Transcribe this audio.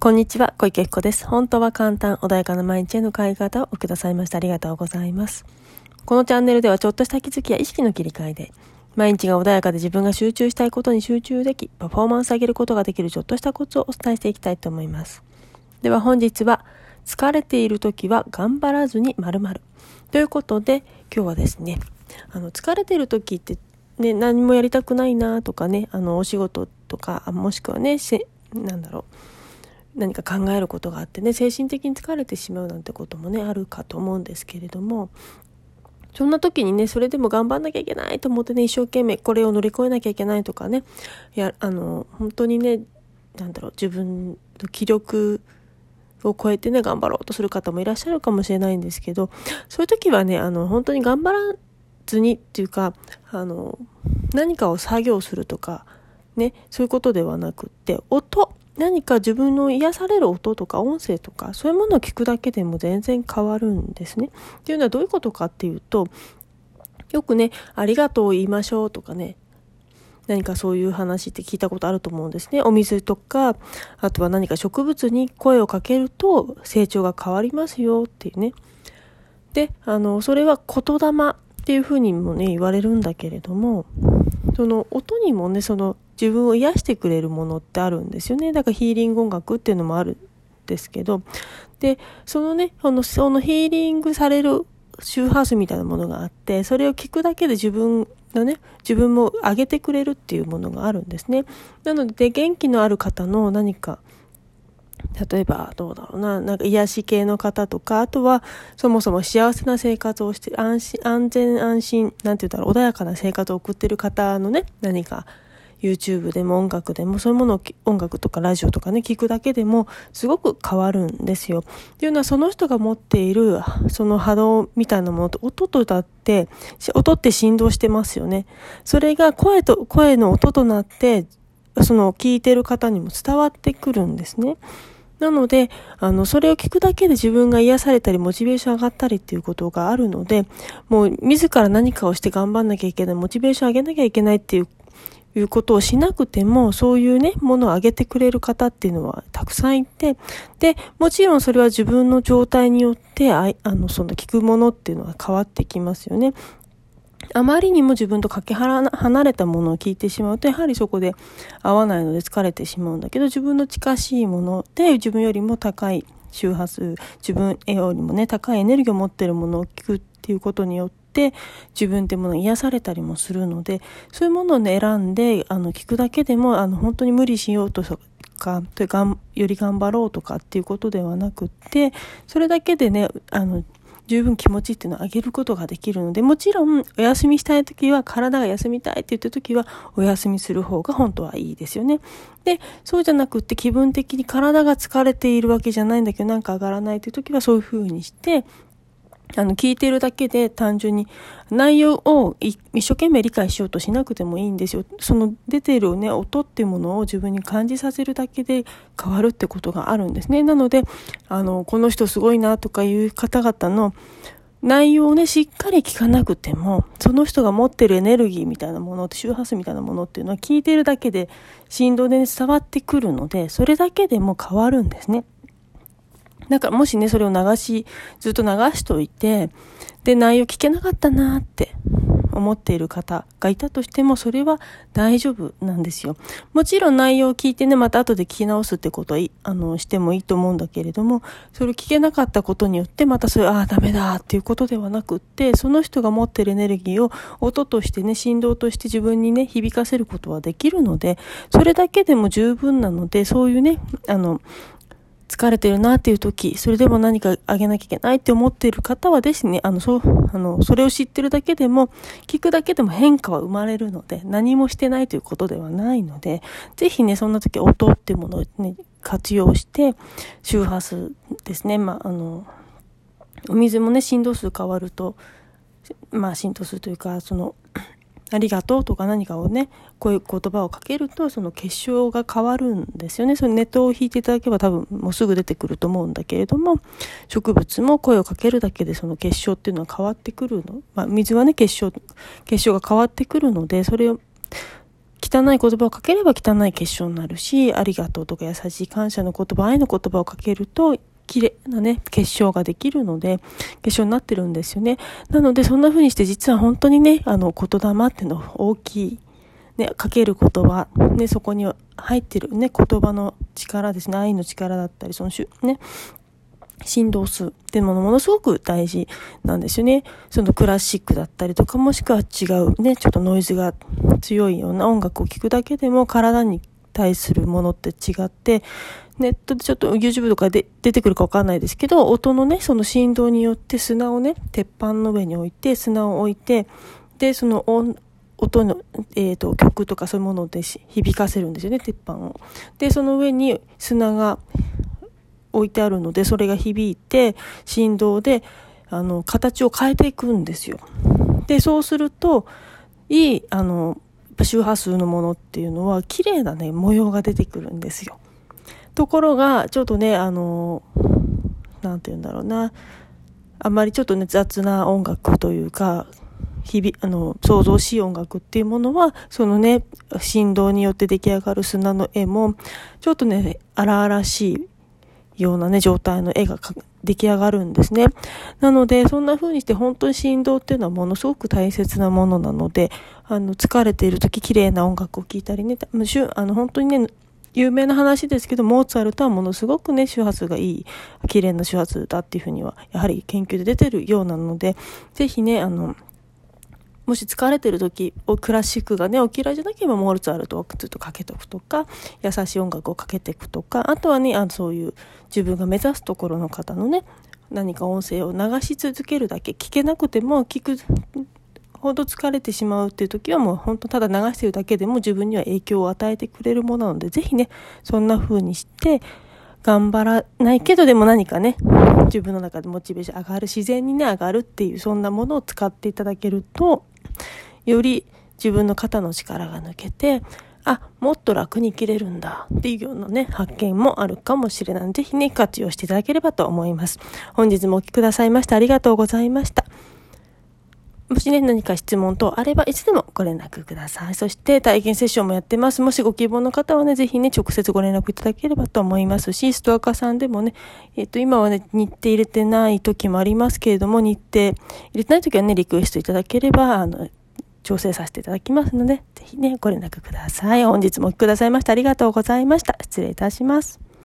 こんにちは、小池子です。本当は簡単、穏やかな毎日への変え方をくださいました。ありがとうございます。このチャンネルではちょっとした気づきや意識の切り替えで、毎日が穏やかで自分が集中したいことに集中でき、パフォーマンス上げることができるちょっとしたコツをお伝えしていきたいと思います。では本日は、疲れている時は頑張らずに〇〇。ということで、今日はですね、あの、疲れている時って、ね、何もやりたくないなとかね、あの、お仕事とか、もしくはね、なんだろう、何か考えることがあってね精神的に疲れてしまうなんてこともねあるかと思うんですけれども。そんな時にねそれでも頑張んなきゃいけないと思ってね一生懸命これを乗り越えなきゃいけないとかねやあの本当にねなんだろう自分の気力を超えてね頑張ろうとする方もいらっしゃるかもしれないんですけどそういう時はねあの本当に頑張らずにっていうかあの何かを作業するとかねそういうことではなくって音何か自分の癒される音とか音声とかそういうものを聞くだけでも全然変わるんですね。っていうのはどういうことかっていうとよくね「ありがとうを言いましょう」とかね何かそういう話って聞いたことあると思うんですね。お水とか、あとは何か植物に声をかけると成長が変わりますよっていうね。で、あの、それは言霊っていうふうにもね、言われるんだけれども、その音にもね、その自分を癒してくれるものってあるんですよね。だからヒーリング音楽っていうのもあるんですけど、で、そのね、そのそのヒーリングされる周波数みたいなものがあって、それを聞くだけで自分のね、自分も上げてくれるっていうものがあるんですね。なので、元気のある方の何か、例えば、どうだろうな、なんか癒し系の方とか、あとは、そもそも幸せな生活をして、安心、安全安心、なんて言うんだろう、穏やかな生活を送ってる方のね、何か、YouTube でも音楽でもそういうものを音楽とかラジオとかね聞くだけでもすごく変わるんですよ。っていうのはその人が持っているその波動みたいなものと音とだって音って振動してますよね。それが声と声の音となってその聞いてる方にも伝わってくるんですね。なので、あの、それを聞くだけで自分が癒されたり、モチベーション上がったりっていうことがあるので、もう自ら何かをして頑張んなきゃいけない、モチベーション上げなきゃいけないっていういうことをしなくても、そういうね、ものをあげてくれる方っていうのはたくさんいて、で、もちろんそれは自分の状態によって、ああの、その聞くものっていうのは変わってきますよね。あまりにも自分とかけ離れたものを聞いてしまうと、やはりそこで合わないので疲れてしまうんだけど、自分の近しいもので自分よりも高い周波数、自分よりもね、高いエネルギーを持ってるものを聞くっていうことによって、て自分ってもの癒されたりもするのでそういうものを、ね、選んであの聞くだけでもあの本当に無理しようとかとがんより頑張ろうとかっていうことではなくってそれだけでねあの十分気持ちっていうのを上げることができるので、もちろんお休みしたい時は、体が休みたいって言った時は、お休みする方が本当はいいですよね。で、そうじゃなくって気分的に体が疲れているわけじゃないんだけど、なんか上がらないっていう時はそういう風にして、あの、聞いてるだけで単純に内容を一生懸命理解しようとしなくてもいいんですよ。その出てるね、音っていうものを自分に感じさせるだけで変わるってことがあるんですね。なので、あの、この人すごいなとかいう方々の内容をね、しっかり聞かなくても、その人が持ってるエネルギーみたいなもの、周波数みたいなものっていうのは聞いてるだけで振動で、ね、伝わってくるので、それだけでも変わるんですね。なんかもしね、それを流し、ずっと流しといて、で、内容聞けなかったなって思っている方がいたとしても、それは大丈夫なんですよ。もちろん内容を聞いてね、また後で聞き直すってことは、あの、してもいいと思うんだけれども、それを聞けなかったことによって、またそれ、ああ、ダメだっていうことではなくって、その人が持ってるエネルギーを音としてね、振動として自分にね、響かせることはできるので、それだけでも十分なので、そういうね、あの、疲れてるなっていう時、それでも何かあげなきゃいけないって思っている方はですね、あの、そう、あの、それを知ってるだけでも、聞くだけでも変化は生まれるので、何もしてないということではないので、ぜひね、そんな時音っていうものをね、活用して、周波数ですね、まあ、あの、お水もね、振動数変わると、まあ、振動数というか、その、ありがとうとか何かをね、こういう言葉をかけると、その結晶が変わるんですよね。そのネットを引いていただけば多分もうすぐ出てくると思うんだけれども、植物も声をかけるだけでその結晶っていうのは変わってくるの。まあ、水はね、結晶、結晶が変わってくるので、それを、汚い言葉をかければ汚い結晶になるし、ありがとうとか優しい感謝の言葉、愛の言葉をかけると、綺麗なね、結晶ができるので、結晶になってるんですよね。なので、そんな風にして実は本当にね、あの、言霊っていうのは大きい、ね、かける言葉、ね、そこに入ってるね、言葉の力ですね、愛の力だったり、その、ね、振動数っていうものものすごく大事なんですよね。そのクラシックだったりとか、もしくは違うね、ちょっとノイズが強いような音楽を聴くだけでも体に対するものって違って、ネットでちょっと YouTube とかで出てくるかわかんないですけど、音のね、その振動によって砂をね、鉄板の上に置いて、砂を置いて、で、その音、音の、えっ、ー、と、曲とかそういうもので響かせるんですよね、鉄板を。で、その上に砂が置いてあるので、それが響いて、振動で、あの、形を変えていくんですよ。で、そうすると、いい、あの、周波数のものっていうのは、綺麗なね、模様が出てくるんですよ。ところが、ちょっとね、あの、なんて言うんだろうな、あんまりちょっとね、雑な音楽というか、日々、あの、想像しい音楽っていうものは、そのね、振動によって出来上がる砂の絵も、ちょっとね、荒々しいようなね、状態の絵が出来上がるんですね。なので、そんな風にして本当に振動っていうのはものすごく大切なものなので、あの、疲れている時綺麗な音楽を聴いたりね、あの、本当にね、有名な話ですけど、モーツァルトはものすごくね、周波数がいい、綺麗な周波数だっていうふうには、やはり研究で出てるようなので、ぜひね、あの、もし疲れてる時、クラシックがね、お嫌いじゃなければモルツァルトをずっとかけとくとか、優しい音楽をかけていくとか、あとはね、あのそういう自分が目指すところの方のね、何か音声を流し続けるだけ、聞けなくても聞くほど疲れてしまうっていう時はもう本当ただ流してるだけでも自分には影響を与えてくれるものなので、ぜひね、そんな風にして、頑張らないけどでも何かね、自分の中でモチベーション上がる、自然にね、上がるっていう、そんなものを使っていただけると、より自分の肩の力が抜けて、あ、もっと楽に生きれるんだっていうようなね、発見もあるかもしれないので、ぜひね、活用していただければと思います。本日もお聴きくださいましてありがとうございました。もしね、何か質問等あれば、いつでもご連絡ください。そして、体験セッションもやってます。もしご希望の方はね、ぜひね、直接ご連絡いただければと思いますし、ストアカさんでもね、えっ、と、今はね、日程入れてない時もありますけれども、日程入れてない時はね、リクエストいただければ、あの、調整させていただきますので、ぜひね、ご連絡ください。本日もお聞きくださいましてありがとうございました。失礼いたします。